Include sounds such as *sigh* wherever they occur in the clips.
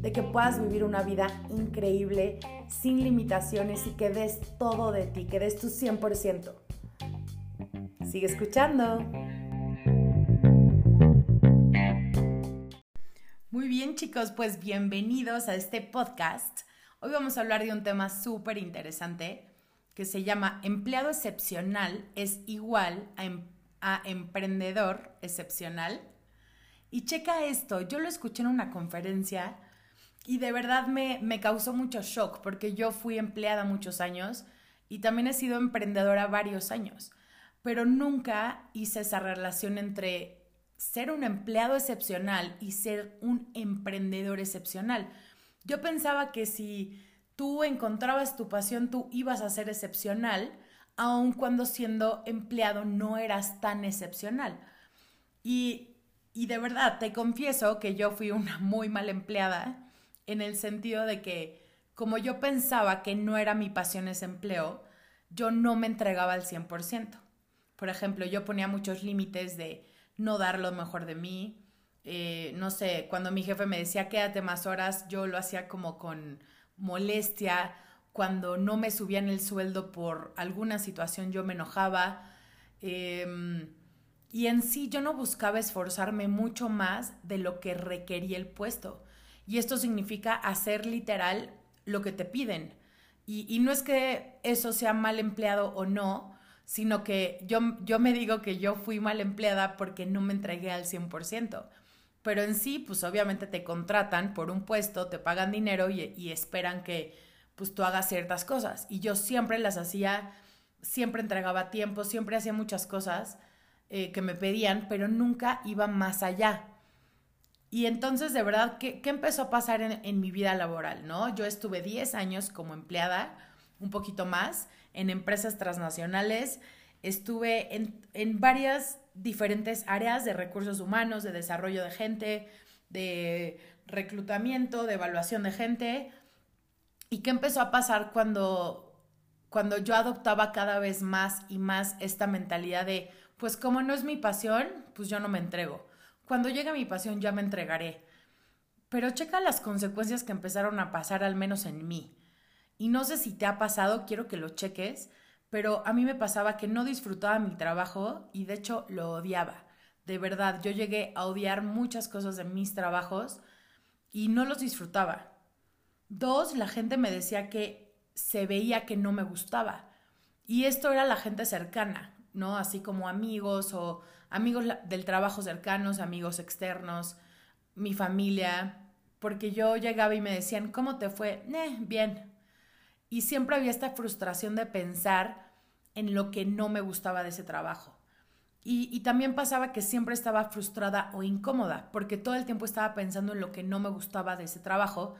de que puedas vivir una vida increíble, sin limitaciones y que des todo de ti, que des tu 100%. Sigue escuchando. Muy bien chicos, pues bienvenidos a este podcast. Hoy vamos a hablar de un tema súper interesante que se llama empleado excepcional es igual a, em-, a, emprendedor excepcional. Y checa esto, yo lo escuché en una conferencia y de verdad me, me causó mucho shock porque yo fui empleada muchos años y también he sido emprendedora varios años, pero nunca hice esa relación entre ser un empleado excepcional y ser un emprendedor excepcional. Yo pensaba que si tú encontrabas tu pasión, tú ibas a ser excepcional, aun cuando siendo empleado no eras tan excepcional. Y, y de verdad, te confieso que yo fui una muy mala empleada en el sentido de que como yo pensaba que no era mi pasión ese empleo, yo no me entregaba al 100%. Por ejemplo, yo ponía muchos límites de no dar lo mejor de mí. Eh, no sé, cuando mi jefe me decía quédate más horas, yo lo hacía como con molestia. Cuando no me subían el sueldo por alguna situación, yo me enojaba. Em, y en sí yo no buscaba esforzarme mucho más de lo que requería el puesto. Y esto significa hacer literal lo que te piden. Y, no es que eso sea mal empleado o no, sino que yo, yo me digo que yo fui mal empleada porque no me entregué al 100%. Pero en sí, pues obviamente te contratan por un puesto, te pagan dinero y, esperan que pues tú hagas ciertas cosas. Y yo siempre las hacía, siempre entregaba tiempo, siempre hacía muchas cosas eh, que me pedían, pero nunca iba más allá. Y entonces, de verdad, ¿qué, empezó a pasar en, en, mi vida laboral? ¿no? Yo estuve 10 años como empleada, un poquito más, en empresas transnacionales, estuve en, varias diferentes áreas de recursos humanos, de desarrollo de gente, de reclutamiento, de evaluación de gente. ¿Y qué empezó a pasar cuando, cuando yo adoptaba cada vez más y más esta mentalidad de, pues como no es mi pasión, pues yo no me entrego. Cuando llegue mi pasión ya me entregaré. Pero checa las consecuencias que empezaron a pasar al menos en mí. Y no sé si te ha pasado, quiero que lo cheques, pero a mí me pasaba que no disfrutaba mi trabajo y de hecho lo odiaba. De verdad, yo llegué a odiar muchas cosas de mis trabajos y no los disfrutaba. Dos, la gente me decía que se veía que no me gustaba. Y esto era la gente cercana, ¿no? Así como amigos o amigos del trabajo cercanos, amigos externos, mi familia, porque yo llegaba y me decían, ¿cómo te fue? Eh, bien, y siempre había esta frustración de pensar en lo que no me gustaba de ese trabajo. Y, también pasaba que siempre estaba frustrada o incómoda, porque todo el tiempo estaba pensando en lo que no me gustaba de ese trabajo.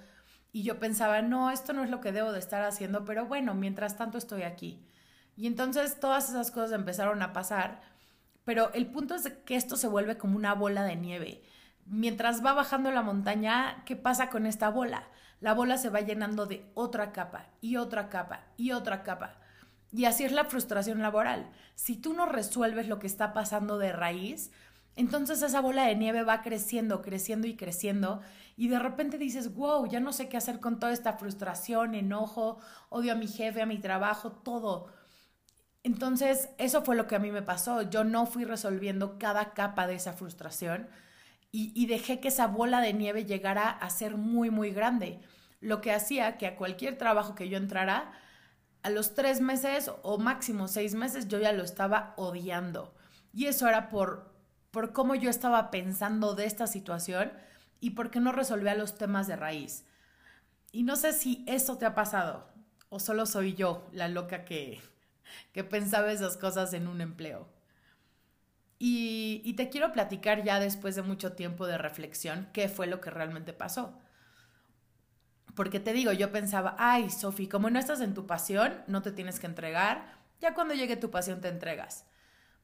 Y yo pensaba, no, esto no es lo que debo de estar haciendo, pero bueno, mientras tanto estoy aquí. Y entonces todas esas cosas empezaron a pasar, pero el punto es que esto se vuelve como una bola de nieve. Mientras va bajando la montaña, ¿qué pasa con esta bola? la bola se va llenando de otra capa y otra capa y otra capa. Y así es la frustración laboral. Si tú no resuelves lo que está pasando de raíz, entonces esa bola de nieve va creciendo, creciendo y creciendo y de repente dices, wow, ya no sé qué hacer con toda esta frustración, enojo, odio a mi jefe, a mi trabajo, todo. Entonces eso fue lo que a mí me pasó. Yo no fui resolviendo cada capa de esa frustración y, dejé que esa bola de nieve llegara a ser muy, muy grande. Lo que hacía que a cualquier trabajo que yo entrara, a los tres meses o máximo seis meses yo ya lo estaba odiando. Y eso era por, por cómo yo estaba pensando de esta situación y por qué no resolvía los temas de raíz. Y no sé si eso te ha pasado o solo soy yo la loca que, *laughs* que pensaba esas cosas en un empleo. Y, te quiero platicar ya después de mucho tiempo de reflexión qué fue lo que realmente pasó. Porque te digo, yo pensaba, ay, Sofi, como no estás en tu pasión, no te tienes que entregar, ya cuando llegue tu pasión te entregas.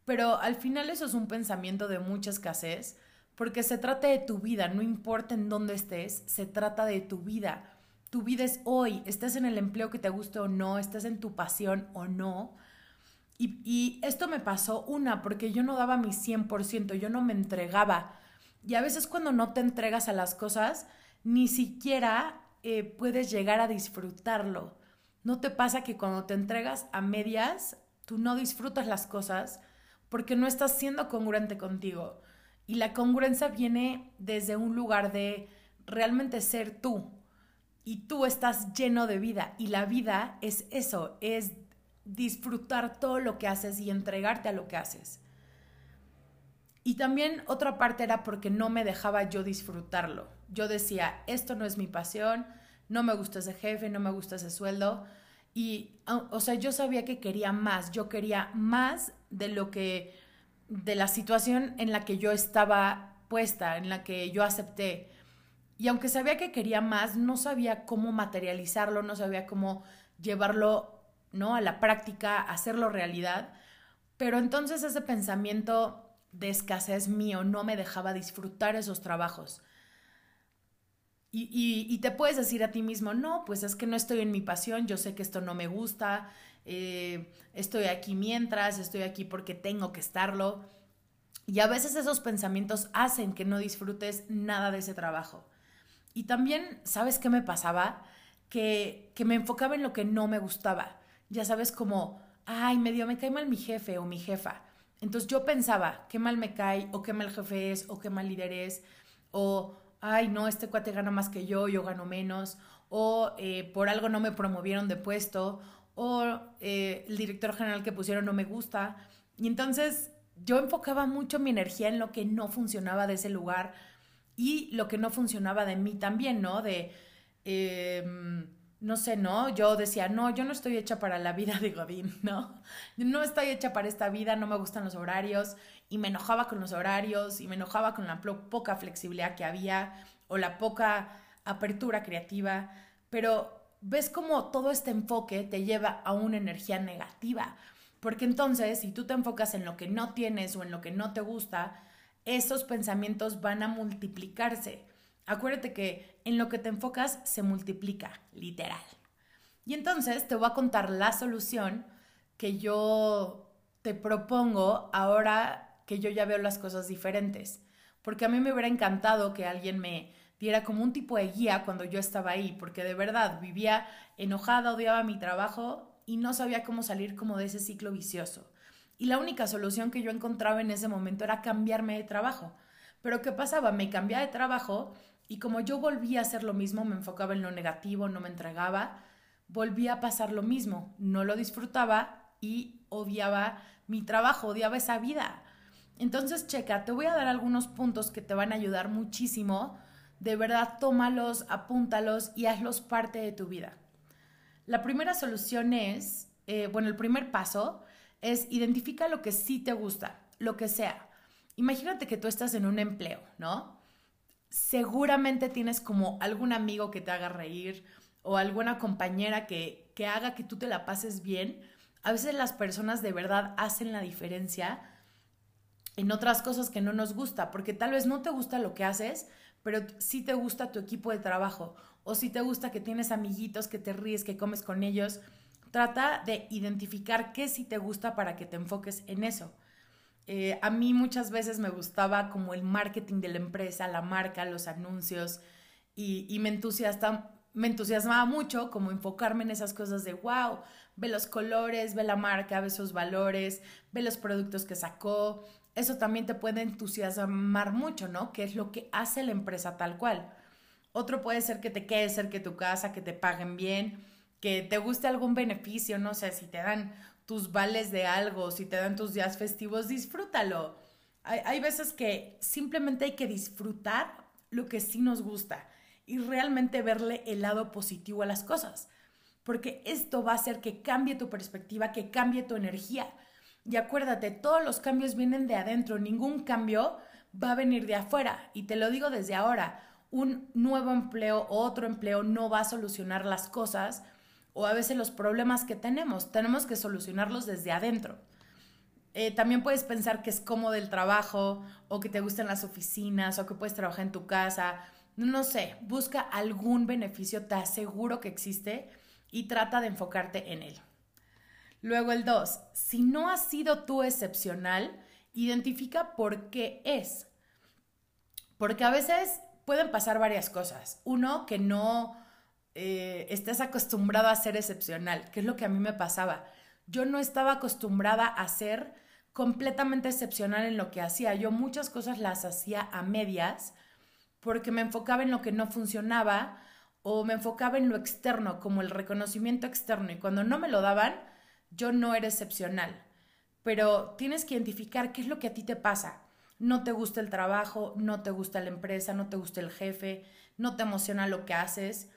Pero al final eso es un pensamiento de mucha escasez, porque se trata de tu vida, no importa en dónde estés, se trata de tu vida. Tu vida es hoy, estés en el empleo que te guste o no, estés en tu pasión o no. Y, y esto me pasó una, porque yo no daba mi 100%, yo no me entregaba. Y a veces cuando no te entregas a las cosas, ni siquiera eh, puedes llegar a disfrutarlo. ¿No te pasa que cuando te entregas a medias, tú no disfrutas las cosas porque no estás siendo congruente contigo? Y la congruencia viene desde un lugar de realmente ser tú. Y tú estás lleno de vida. Y la vida es eso, es disfrutar todo lo que haces y entregarte a lo que haces. Y también otra parte era porque no me dejaba yo disfrutarlo. Yo decía, esto no es mi pasión, no me gusta ese jefe, no me gusta ese sueldo. Y, o sea, yo sabía que quería más, yo quería más de lo que, de la situación en la que yo estaba puesta, en la que yo acepté. Y aunque sabía que quería más, no sabía cómo materializarlo, no sabía cómo llevarlo, ¿no? A la práctica, hacerlo realidad. Pero entonces ese pensamiento de escasez mío no me dejaba disfrutar esos trabajos. Y, te puedes decir a ti mismo, no, pues es que no estoy en mi pasión, yo sé que esto no me gusta, eh, estoy aquí mientras, estoy aquí porque tengo que estarlo. Y a veces esos pensamientos hacen que no disfrutes nada de ese trabajo. Y también, ¿sabes qué me pasaba? Que, que me enfocaba en lo que no me gustaba. Ya sabes, como, ay, medio me cae mal mi jefe o mi jefa. Entonces yo pensaba, qué mal me cae, o qué mal jefe es, o qué mal líder es, o ay, no, este cuate gana más que yo, yo gano menos, o eh, por algo no me promovieron de puesto, o eh, el director general que pusieron no me gusta. Y entonces yo enfocaba mucho mi energía en lo que no funcionaba de ese lugar y lo que no funcionaba de mí también, ¿no? De... Em, no sé, ¿no? Yo decía, no, yo no estoy hecha para la vida de Godín, *laughs* ¿no? No estoy hecha para esta vida, no me gustan los horarios y me enojaba con los horarios y me enojaba con la poca flexibilidad que había o la poca apertura creativa, pero ves cómo todo este enfoque te lleva a una energía negativa, porque entonces si tú te enfocas en lo que no tienes o en lo que no te gusta, esos pensamientos van a multiplicarse Acuérdate que en lo que te enfocas se multiplica, literal. Y entonces te voy a contar la solución que yo te propongo ahora que yo ya veo las cosas diferentes. Porque a mí me hubiera encantado que alguien me diera como un tipo de guía cuando yo estaba ahí, porque de verdad vivía enojada, odiaba mi trabajo y no sabía cómo salir como de ese ciclo vicioso. Y la única solución que yo encontraba en ese momento era cambiarme de trabajo. Pero ¿qué pasaba? Me cambiaba de trabajo y como yo volvía a hacer lo mismo, me enfocaba en lo negativo, no me entregaba, volvía a pasar lo mismo, no lo disfrutaba y odiaba mi trabajo, odiaba esa vida. Entonces, checa, te voy a dar algunos puntos que te van a ayudar muchísimo. De verdad, tómalos, apúntalos y hazlos parte de tu vida. La primera solución es, eh, bueno, el primer paso es identifica lo que sí te gusta, lo que sea. Imagínate que tú estás en un empleo, ¿no? seguramente tienes como algún amigo que te haga reír o alguna compañera que, que haga que tú te la pases bien. A veces las personas de verdad hacen la diferencia en otras cosas que no nos gusta, porque tal vez no te gusta lo que haces, pero sí te gusta tu equipo de trabajo o sí te gusta que tienes amiguitos, que te ríes, que comes con ellos. Trata de identificar qué sí te gusta para que te enfoques en eso. Eh, a mí muchas veces me gustaba como el marketing de la empresa, la marca, los anuncios y, me, me entusiasmaba mucho como enfocarme en esas cosas de wow, ve los colores, ve la marca, ve sus valores, ve los productos que sacó. Eso también te puede entusiasmar mucho, ¿no? Que es lo que hace la empresa tal cual. Otro puede ser que te quede cerca de tu casa, que te paguen bien, que te guste algún beneficio, no sé, si te dan tus vales de algo, si te dan tus días festivos, disfrútalo. Hay, veces que simplemente hay que disfrutar lo que sí nos gusta y realmente verle el lado positivo a las cosas, porque esto va a hacer que cambie tu perspectiva, que cambie tu energía. Y acuérdate, todos los cambios vienen de adentro, ningún cambio va a venir de afuera. Y te lo digo desde ahora, un nuevo empleo o otro empleo no va a solucionar las cosas o a veces los problemas que tenemos. Tenemos que solucionarlos desde adentro. Eh, también puedes pensar que es cómodo el trabajo o que te gustan las oficinas o que puedes trabajar en tu casa. No sé, busca algún beneficio, te aseguro que existe y trata de enfocarte en él. Luego el 2, si no has sido tú excepcional, identifica por qué es. Porque a veces pueden pasar varias cosas. Uno, que no eh, estés acostumbrado a ser excepcional, que es lo que a mí me pasaba. Yo no estaba acostumbrada a ser completamente excepcional en lo que hacía. Yo muchas cosas las hacía a medias porque me enfocaba en lo que no funcionaba o me enfocaba en lo externo, como el reconocimiento externo. Y cuando no me lo daban, yo no era excepcional. Pero tienes que identificar qué es lo que a ti te pasa. No te gusta el trabajo, no te gusta la empresa, no te gusta el jefe, no te emociona lo que haces.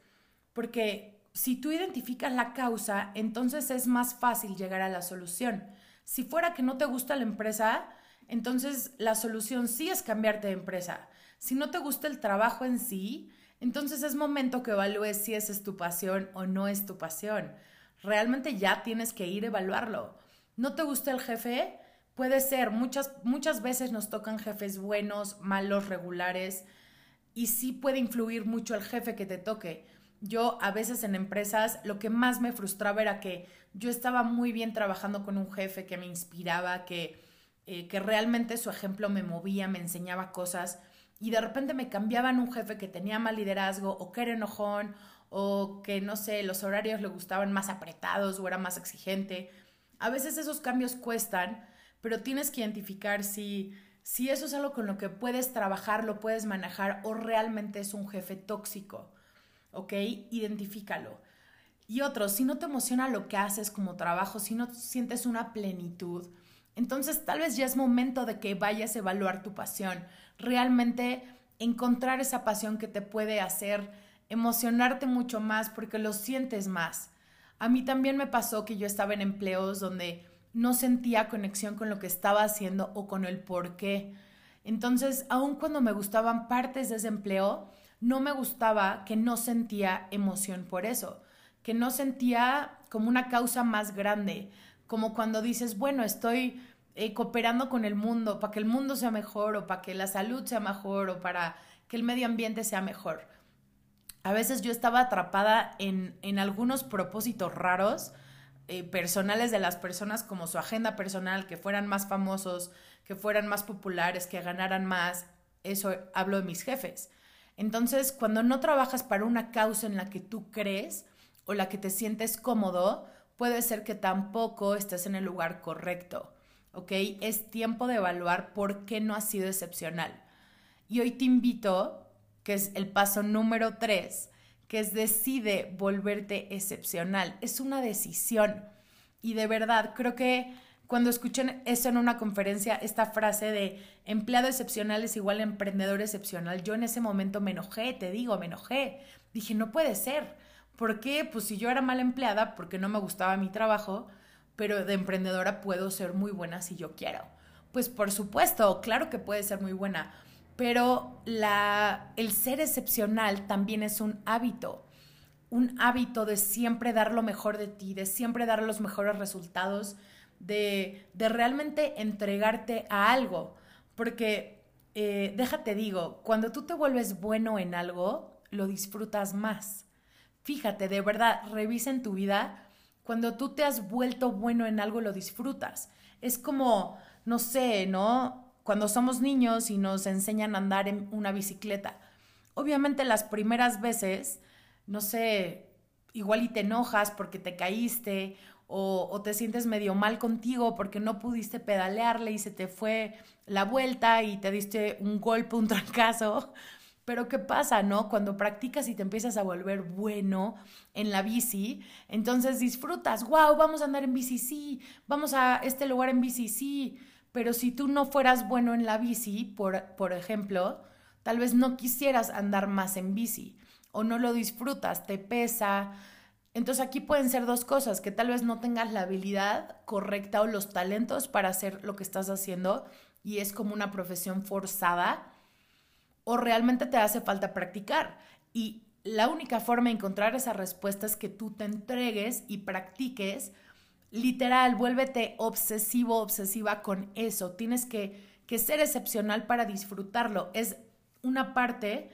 Porque si tú identificas la causa, entonces es más fácil llegar a la solución. Si fuera que no te gusta la empresa, entonces la solución sí es cambiarte de empresa. Si no te gusta el trabajo en sí, entonces es momento que evalúes si esa es tu pasión o no es tu pasión. Realmente ya tienes que ir a evaluarlo. ¿No te gusta el jefe? Puede ser, muchas, muchas veces nos tocan jefes buenos, malos, regulares, y sí puede influir mucho el jefe que te toque. Yo a veces en empresas lo que más me frustraba era que yo estaba muy bien trabajando con un jefe que me inspiraba, que, eh, que realmente su ejemplo me movía, me enseñaba cosas y de repente me cambiaban un jefe que tenía mal liderazgo o que era enojón o que no sé, los horarios le gustaban más apretados o era más exigente. A veces esos cambios cuestan, pero tienes que identificar si, si eso es algo con lo que puedes trabajar, lo puedes manejar o realmente es un jefe tóxico. ¿Ok? Identifícalo. Y otro, si no te emociona lo que haces como trabajo, si no sientes una plenitud, entonces tal vez ya es momento de que vayas a evaluar tu pasión, realmente encontrar esa pasión que te puede hacer emocionarte mucho más porque lo sientes más. A mí también me pasó que yo estaba en empleos donde no sentía conexión con lo que estaba haciendo o con el por qué. Entonces, aun cuando me gustaban partes de ese empleo, no me gustaba que no sentía emoción por eso que no sentía como una causa más grande, como cuando dices, bueno, estoy eh, cooperando con el mundo para que el mundo sea mejor o para que la salud sea mejor o para que el medio ambiente sea mejor. A veces yo estaba atrapada en, en algunos propósitos raros, eh, personales de las personas, como su agenda personal, que fueran más famosos, que fueran más populares, que ganaran más. Eso hablo de mis jefes. Entonces, cuando no trabajas para una causa en la que tú crees, o la que te sientes cómodo, puede ser que tampoco estés en el lugar correcto. ¿Ok? Es tiempo de evaluar por qué no has sido excepcional. Y hoy te invito, que es el paso número tres, que es decide volverte excepcional. Es una decisión. Y de verdad, creo que cuando escuchen eso en una conferencia, esta frase de empleado excepcional es igual a emprendedor excepcional, yo en ese momento me enojé, te digo, me enojé. Dije, no puede ser. ¿Por qué? Pues si yo era mala empleada porque no me gustaba mi trabajo, pero de emprendedora puedo ser muy buena si yo quiero. Pues por supuesto, claro que puede ser muy buena, pero la, el ser excepcional también es un hábito, un hábito de siempre dar lo mejor de ti, de siempre dar los mejores resultados, de, de realmente entregarte a algo, porque eh, déjate digo, cuando tú te vuelves bueno en algo, lo disfrutas más. Fíjate, de verdad, revisa en tu vida. Cuando tú te has vuelto bueno en algo, lo disfrutas. Es como, no sé, ¿no? Cuando somos niños y nos enseñan a andar en una bicicleta. Obviamente las primeras veces, no sé, igual y te enojas porque te caíste o, te sientes medio mal contigo porque no pudiste pedalearle y se te fue la vuelta y te diste un golpe, un *laughs* trancazo. Pero ¿qué pasa, no? Cuando practicas y te empiezas a volver bueno en la bici, entonces disfrutas, wow, vamos a andar en bici, sí, vamos a este lugar en bici, sí. Pero si tú no fueras bueno en la bici, por, por ejemplo, tal vez no quisieras andar más en bici o no lo disfrutas, te pesa. Entonces aquí pueden ser dos cosas, que tal vez no tengas la habilidad correcta o los talentos para hacer lo que estás haciendo y es como una profesión forzada o realmente te hace falta practicar. Y la única forma de encontrar esa respuesta es que tú te entregues y practiques. Literal, vuélvete obsesivo, obsesiva con eso. Tienes que, que ser excepcional para disfrutarlo. Es una parte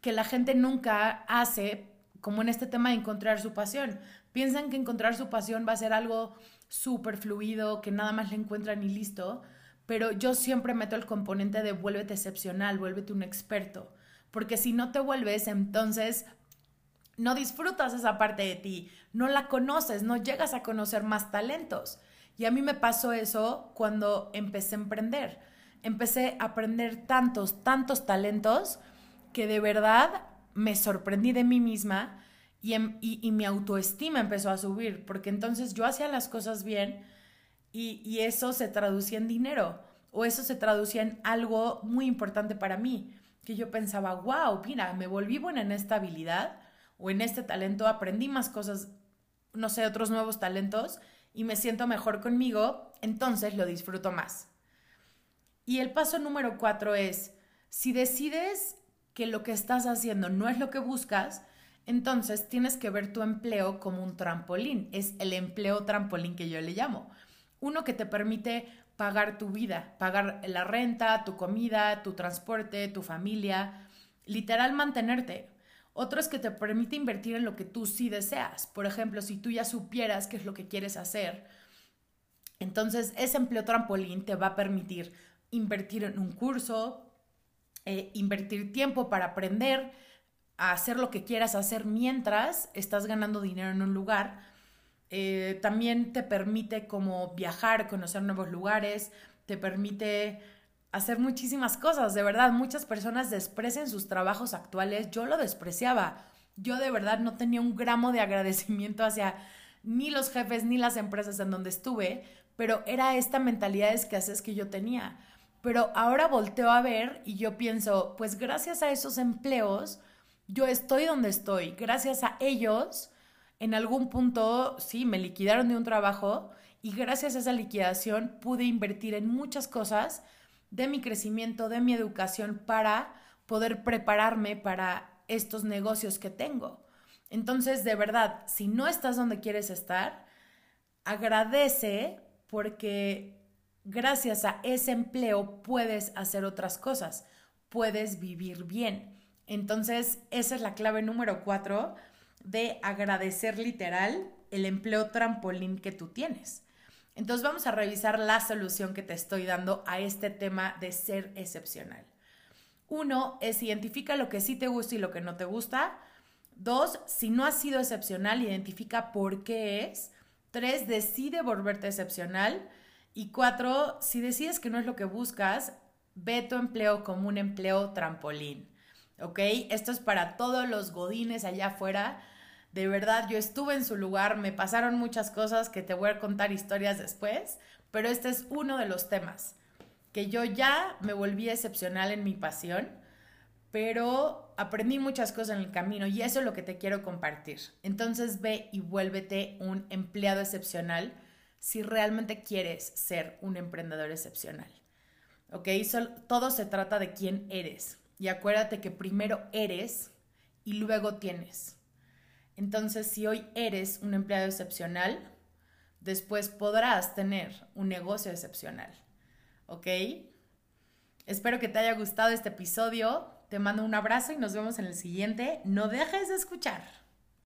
que la gente nunca hace, como en este tema de encontrar su pasión. Piensan que encontrar su pasión va a ser algo súper fluido, que nada más le encuentran y listo, pero yo siempre meto el componente de vuélvete excepcional, vuélvete un experto, porque si no te vuelves, entonces no disfrutas esa parte de ti, no la conoces, no llegas a conocer más talentos. Y a mí me pasó eso cuando empecé a emprender. Empecé a aprender tantos, tantos talentos que de verdad me sorprendí de mí misma em, y, mi autoestima empezó a subir, porque entonces yo hacía las cosas bien y, y eso se traducía en dinero o eso se traducía en algo muy importante para mí, que yo pensaba, wow, mira, me volví buena en esta habilidad o en este talento, aprendí más cosas, no sé, otros nuevos talentos y me siento mejor conmigo, entonces lo disfruto más. Y el paso número cuatro es, si decides que lo que estás haciendo no es lo que buscas, entonces tienes que ver tu empleo como un trampolín. Es el empleo trampolín que yo le llamo. Uno que te permite pagar tu vida, pagar la renta, tu comida, tu transporte, tu familia, literal mantenerte. Otro es que te permite invertir en lo que tú sí deseas. Por ejemplo, si tú ya supieras qué es lo que quieres hacer, entonces ese empleo trampolín te va a permitir invertir en un curso, eh, invertir tiempo para aprender a hacer lo que quieras hacer mientras estás ganando dinero en un lugar. Eh, también te permite como viajar, conocer nuevos lugares, te permite hacer muchísimas cosas. De verdad, muchas personas desprecian sus trabajos actuales. Yo lo despreciaba. Yo de verdad no tenía un gramo de agradecimiento hacia ni los jefes ni las empresas en donde estuve, pero era esta mentalidad de escasez que yo tenía. Pero ahora volteo a ver y yo pienso, pues gracias a esos empleos, yo estoy donde estoy. Gracias a ellos, en algún punto, sí, me liquidaron de un trabajo y gracias a esa liquidación pude invertir en muchas cosas de mi crecimiento, de mi educación para poder prepararme para estos negocios que tengo. Entonces, de verdad, si no estás donde quieres estar, agradece porque gracias a ese empleo puedes hacer otras cosas, puedes vivir bien. Entonces, esa es la clave número cuatro de agradecer literal el empleo trampolín que tú tienes. Entonces vamos a revisar la solución que te estoy dando a este tema de ser excepcional. Uno es identifica lo que sí te gusta y lo que no te gusta. Dos, si no has sido excepcional, identifica por qué es. Tres, decide volverte excepcional. Y cuatro, si decides que no es lo que buscas, ve tu empleo como un empleo trampolín. ¿Ok? Esto es para todos los godines allá afuera. De verdad, yo estuve en su lugar, me pasaron muchas cosas que te voy a contar historias después, pero este es uno de los temas, que yo ya me volví excepcional en mi pasión, pero aprendí muchas cosas en el camino y eso es lo que te quiero compartir. Entonces ve y vuélvete un empleado excepcional si realmente quieres ser un emprendedor excepcional. ¿Ok? todo se trata de quién eres. Y acuérdate que primero eres y luego tienes. Entonces, si hoy eres un empleado excepcional, después podrás tener un negocio excepcional. ¿Ok? Espero que te haya gustado este episodio. Te mando un abrazo y nos vemos en el siguiente. No dejes de escuchar.